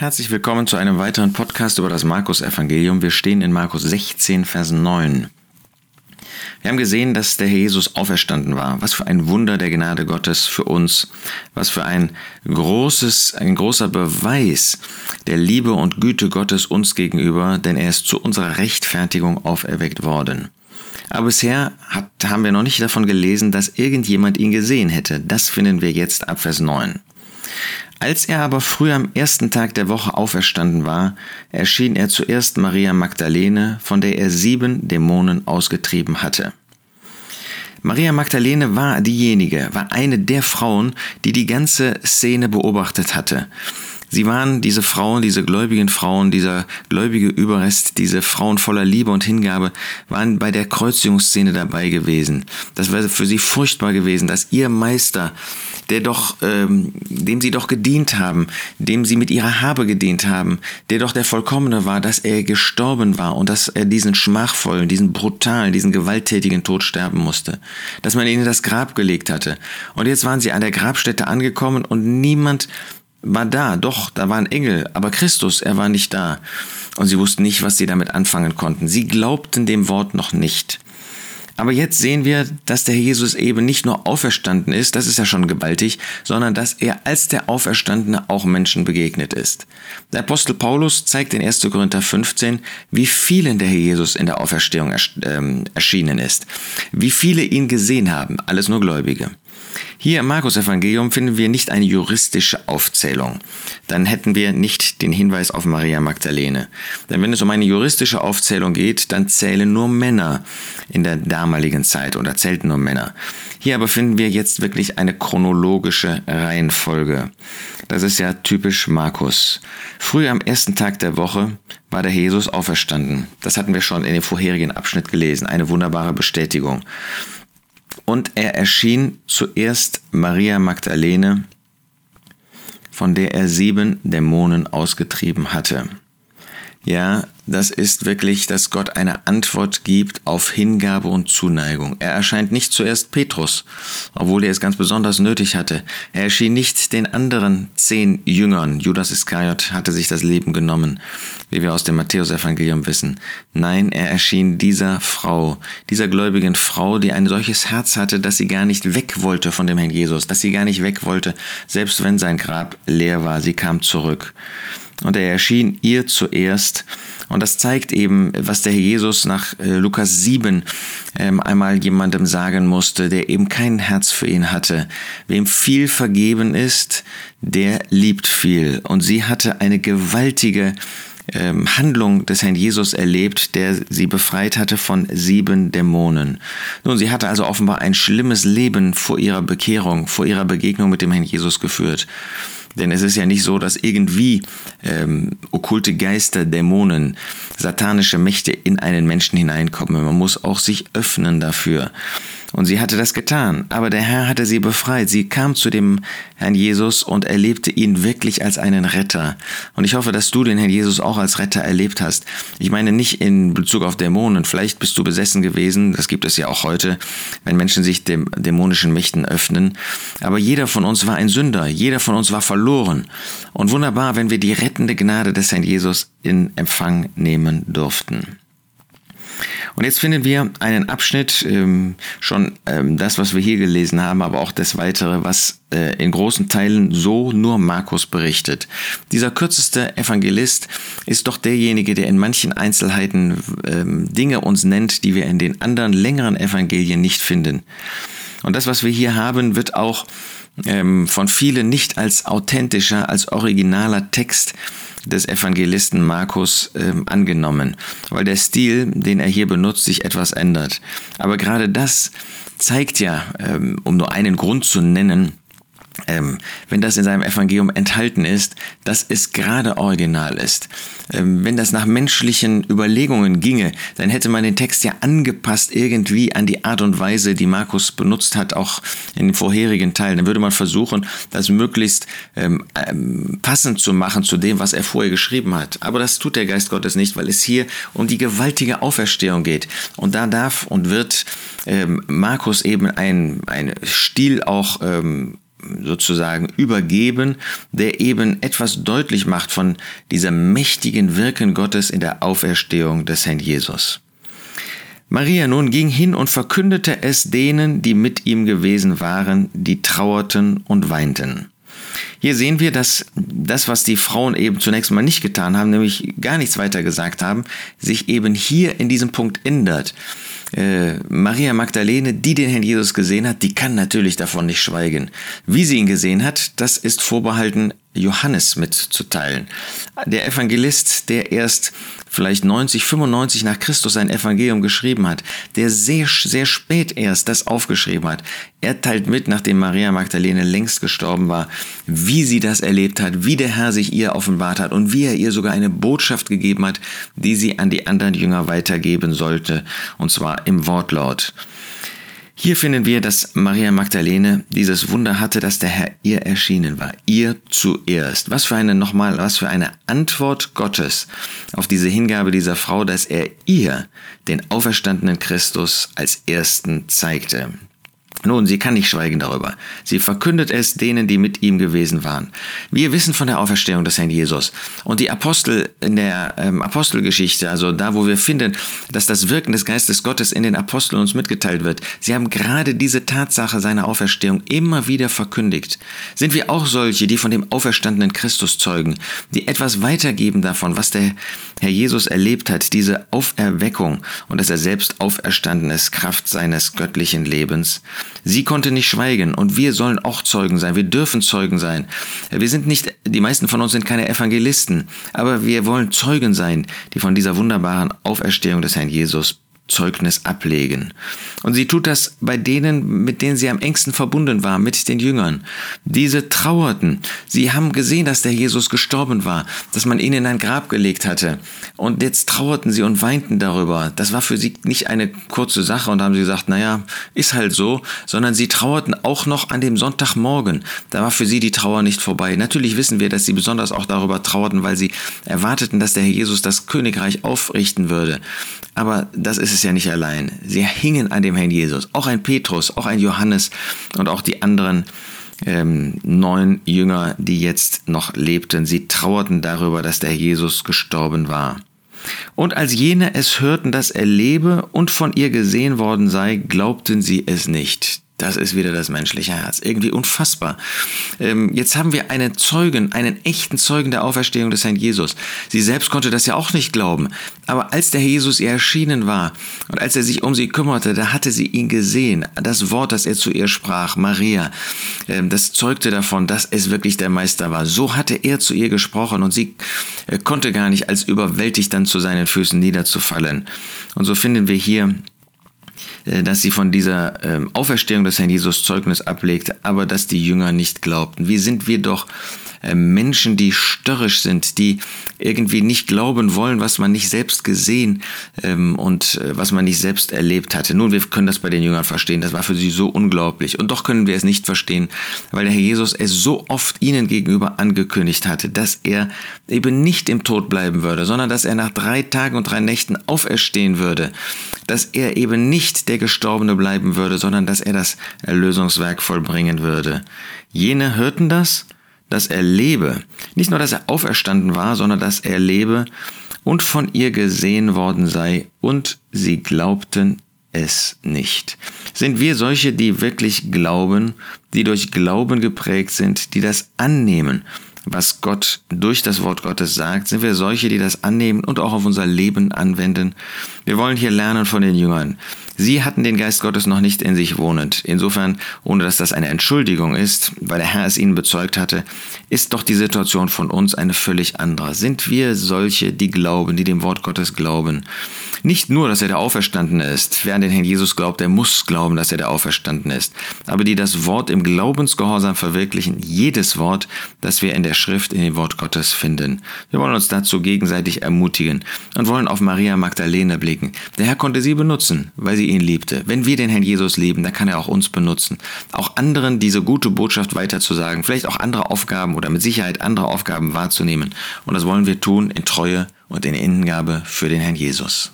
Herzlich willkommen zu einem weiteren Podcast über das Markus-Evangelium. Wir stehen in Markus 16, Vers 9. Wir haben gesehen, dass der Herr Jesus auferstanden war. Was für ein Wunder der Gnade Gottes für uns. Was für ein großes, ein großer Beweis der Liebe und Güte Gottes uns gegenüber, denn er ist zu unserer Rechtfertigung auferweckt worden. Aber bisher hat, haben wir noch nicht davon gelesen, dass irgendjemand ihn gesehen hätte. Das finden wir jetzt ab Vers 9. Als er aber früh am ersten Tag der Woche auferstanden war, erschien er zuerst Maria Magdalene, von der er sieben Dämonen ausgetrieben hatte. Maria Magdalene war diejenige, war eine der Frauen, die die ganze Szene beobachtet hatte. Sie waren diese Frauen, diese gläubigen Frauen, dieser gläubige Überrest, diese Frauen voller Liebe und Hingabe, waren bei der Kreuzigungsszene dabei gewesen. Das wäre für sie furchtbar gewesen, dass ihr Meister, der doch, ähm, dem sie doch gedient haben, dem sie mit ihrer Habe gedient haben, der doch der Vollkommene war, dass er gestorben war und dass er diesen schmachvollen, diesen brutalen, diesen gewalttätigen Tod sterben musste. Dass man ihn in das Grab gelegt hatte. Und jetzt waren sie an der Grabstätte angekommen und niemand war da, doch, da war ein Engel, aber Christus, er war nicht da. Und sie wussten nicht, was sie damit anfangen konnten. Sie glaubten dem Wort noch nicht. Aber jetzt sehen wir, dass der Jesus eben nicht nur auferstanden ist, das ist ja schon gewaltig, sondern dass er als der Auferstandene auch Menschen begegnet ist. Der Apostel Paulus zeigt in 1. Korinther 15, wie vielen der Herr Jesus in der Auferstehung ähm, erschienen ist, wie viele ihn gesehen haben, alles nur Gläubige. Hier im Markus-Evangelium finden wir nicht eine juristische Aufzählung. Dann hätten wir nicht den Hinweis auf Maria Magdalene. Denn wenn es um eine juristische Aufzählung geht, dann zählen nur Männer in der damaligen Zeit oder zählten nur Männer. Hier aber finden wir jetzt wirklich eine chronologische Reihenfolge. Das ist ja typisch Markus. Früh am ersten Tag der Woche war der Jesus auferstanden. Das hatten wir schon in dem vorherigen Abschnitt gelesen. Eine wunderbare Bestätigung. Und er erschien zuerst Maria Magdalene, von der er sieben Dämonen ausgetrieben hatte. Ja, das ist wirklich, dass Gott eine Antwort gibt auf Hingabe und Zuneigung. Er erscheint nicht zuerst Petrus, obwohl er es ganz besonders nötig hatte. Er erschien nicht den anderen zehn Jüngern. Judas Iskariot hatte sich das Leben genommen, wie wir aus dem Matthäusevangelium wissen. Nein, er erschien dieser Frau, dieser gläubigen Frau, die ein solches Herz hatte, dass sie gar nicht weg wollte von dem Herrn Jesus, dass sie gar nicht weg wollte, selbst wenn sein Grab leer war. Sie kam zurück. Und er erschien ihr zuerst. Und das zeigt eben, was der Herr Jesus nach äh, Lukas 7 ähm, einmal jemandem sagen musste, der eben kein Herz für ihn hatte. Wem viel vergeben ist, der liebt viel. Und sie hatte eine gewaltige ähm, Handlung des Herrn Jesus erlebt, der sie befreit hatte von sieben Dämonen. Nun, sie hatte also offenbar ein schlimmes Leben vor ihrer Bekehrung, vor ihrer Begegnung mit dem Herrn Jesus geführt. Denn es ist ja nicht so, dass irgendwie ähm, okkulte Geister, Dämonen, satanische Mächte in einen Menschen hineinkommen. Man muss auch sich öffnen dafür. Und sie hatte das getan, aber der Herr hatte sie befreit. Sie kam zu dem Herrn Jesus und erlebte ihn wirklich als einen Retter. Und ich hoffe, dass du den Herrn Jesus auch als Retter erlebt hast. Ich meine nicht in Bezug auf Dämonen. Vielleicht bist du besessen gewesen. Das gibt es ja auch heute, wenn Menschen sich dem dämonischen Mächten öffnen. Aber jeder von uns war ein Sünder. Jeder von uns war verloren. Und wunderbar, wenn wir die rettende Gnade des Herrn Jesus in Empfang nehmen durften. Und jetzt finden wir einen Abschnitt, ähm, schon ähm, das, was wir hier gelesen haben, aber auch das Weitere, was äh, in großen Teilen so nur Markus berichtet. Dieser kürzeste Evangelist ist doch derjenige, der in manchen Einzelheiten ähm, Dinge uns nennt, die wir in den anderen längeren Evangelien nicht finden. Und das, was wir hier haben, wird auch ähm, von vielen nicht als authentischer, als originaler Text des Evangelisten Markus ähm, angenommen, weil der Stil, den er hier benutzt, sich etwas ändert. Aber gerade das zeigt ja, ähm, um nur einen Grund zu nennen, ähm, wenn das in seinem Evangelium enthalten ist, dass es gerade original ist. Ähm, wenn das nach menschlichen Überlegungen ginge, dann hätte man den Text ja angepasst irgendwie an die Art und Weise, die Markus benutzt hat, auch in den vorherigen Teilen. Dann würde man versuchen, das möglichst ähm, ähm, passend zu machen zu dem, was er vorher geschrieben hat. Aber das tut der Geist Gottes nicht, weil es hier um die gewaltige Auferstehung geht. Und da darf und wird Markus eben ein, Stil auch sozusagen übergeben, der eben etwas deutlich macht von dieser mächtigen Wirken Gottes in der Auferstehung des Herrn Jesus. Maria nun ging hin und verkündete es denen, die mit ihm gewesen waren, die trauerten und weinten. Hier sehen wir, dass das, was die Frauen eben zunächst mal nicht getan haben, nämlich gar nichts weiter gesagt haben, sich eben hier in diesem Punkt ändert. Äh, Maria Magdalene, die den Herrn Jesus gesehen hat, die kann natürlich davon nicht schweigen. Wie sie ihn gesehen hat, das ist vorbehalten Johannes mitzuteilen. Der Evangelist, der erst vielleicht 90, 95 nach Christus sein Evangelium geschrieben hat, der sehr, sehr spät erst das aufgeschrieben hat. Er teilt mit, nachdem Maria Magdalene längst gestorben war, wie sie das erlebt hat, wie der Herr sich ihr offenbart hat und wie er ihr sogar eine Botschaft gegeben hat, die sie an die anderen Jünger weitergeben sollte, und zwar im Wortlaut. Hier finden wir, dass Maria Magdalene dieses Wunder hatte, dass der Herr ihr erschienen war. Ihr zuerst. Was für eine nochmal, was für eine Antwort Gottes auf diese Hingabe dieser Frau, dass er ihr den auferstandenen Christus als ersten zeigte. Nun, sie kann nicht schweigen darüber. Sie verkündet es denen, die mit ihm gewesen waren. Wir wissen von der Auferstehung des Herrn Jesus. Und die Apostel in der ähm, Apostelgeschichte, also da, wo wir finden, dass das Wirken des Geistes Gottes in den Aposteln uns mitgeteilt wird, sie haben gerade diese Tatsache seiner Auferstehung immer wieder verkündigt. Sind wir auch solche, die von dem auferstandenen Christus zeugen, die etwas weitergeben davon, was der Herr Jesus erlebt hat, diese Auferweckung und dass er selbst auferstanden ist, Kraft seines göttlichen Lebens? Sie konnte nicht schweigen und wir sollen auch Zeugen sein. Wir dürfen Zeugen sein. Wir sind nicht, die meisten von uns sind keine Evangelisten, aber wir wollen Zeugen sein, die von dieser wunderbaren Auferstehung des Herrn Jesus Zeugnis ablegen. Und sie tut das bei denen, mit denen sie am engsten verbunden war, mit den Jüngern. Diese trauerten. Sie haben gesehen, dass der Jesus gestorben war, dass man ihn in ein Grab gelegt hatte. Und jetzt trauerten sie und weinten darüber. Das war für sie nicht eine kurze Sache und haben sie gesagt, naja, ist halt so, sondern sie trauerten auch noch an dem Sonntagmorgen. Da war für sie die Trauer nicht vorbei. Natürlich wissen wir, dass sie besonders auch darüber trauerten, weil sie erwarteten, dass der Herr Jesus das Königreich aufrichten würde. Aber das ist es ja nicht allein. Sie hingen an dem Herrn Jesus. Auch ein Petrus, auch ein Johannes und auch die anderen ähm, neun Jünger, die jetzt noch lebten. Sie trauerten darüber, dass der Jesus gestorben war. Und als jene es hörten, dass er lebe und von ihr gesehen worden sei, glaubten sie es nicht. Das ist wieder das menschliche Herz. Irgendwie unfassbar. Ähm, jetzt haben wir einen Zeugen, einen echten Zeugen der Auferstehung des Herrn Jesus. Sie selbst konnte das ja auch nicht glauben. Aber als der Jesus ihr erschienen war und als er sich um sie kümmerte, da hatte sie ihn gesehen. Das Wort, das er zu ihr sprach, Maria, ähm, das zeugte davon, dass es wirklich der Meister war. So hatte er zu ihr gesprochen und sie äh, konnte gar nicht als überwältigt dann zu seinen Füßen niederzufallen. Und so finden wir hier dass sie von dieser ähm, Auferstehung des Herrn Jesus Zeugnis ablegt, aber dass die Jünger nicht glaubten. Wie sind wir doch äh, Menschen, die störrisch sind, die irgendwie nicht glauben wollen, was man nicht selbst gesehen ähm, und äh, was man nicht selbst erlebt hatte. Nun, wir können das bei den Jüngern verstehen, das war für sie so unglaublich. Und doch können wir es nicht verstehen, weil der Herr Jesus es so oft ihnen gegenüber angekündigt hatte, dass er eben nicht im Tod bleiben würde, sondern dass er nach drei Tagen und drei Nächten auferstehen würde, dass er eben nicht der Gestorbene bleiben würde, sondern dass er das Erlösungswerk vollbringen würde. Jene hörten das dass er lebe. Nicht nur, dass er auferstanden war, sondern dass er lebe und von ihr gesehen worden sei, und sie glaubten es nicht. Sind wir solche, die wirklich glauben, die durch Glauben geprägt sind, die das annehmen, was Gott durch das Wort Gottes sagt? Sind wir solche, die das annehmen und auch auf unser Leben anwenden? Wir wollen hier lernen von den Jüngern. Sie hatten den Geist Gottes noch nicht in sich wohnend. Insofern, ohne dass das eine Entschuldigung ist, weil der Herr es ihnen bezeugt hatte, ist doch die Situation von uns eine völlig andere. Sind wir solche, die glauben, die dem Wort Gottes glauben? Nicht nur, dass er der Auferstandene ist. Wer an den Herrn Jesus glaubt, der muss glauben, dass er der Auferstandene ist. Aber die das Wort im Glaubensgehorsam verwirklichen, jedes Wort, das wir in der Schrift, in dem Wort Gottes finden. Wir wollen uns dazu gegenseitig ermutigen und wollen auf Maria Magdalene blicken. Der Herr konnte sie benutzen, weil sie ihn liebte. Wenn wir den Herrn Jesus lieben, dann kann er auch uns benutzen. Auch anderen diese gute Botschaft weiterzusagen, vielleicht auch andere Aufgaben oder mit Sicherheit andere Aufgaben wahrzunehmen. Und das wollen wir tun in Treue und in Hingabe für den Herrn Jesus.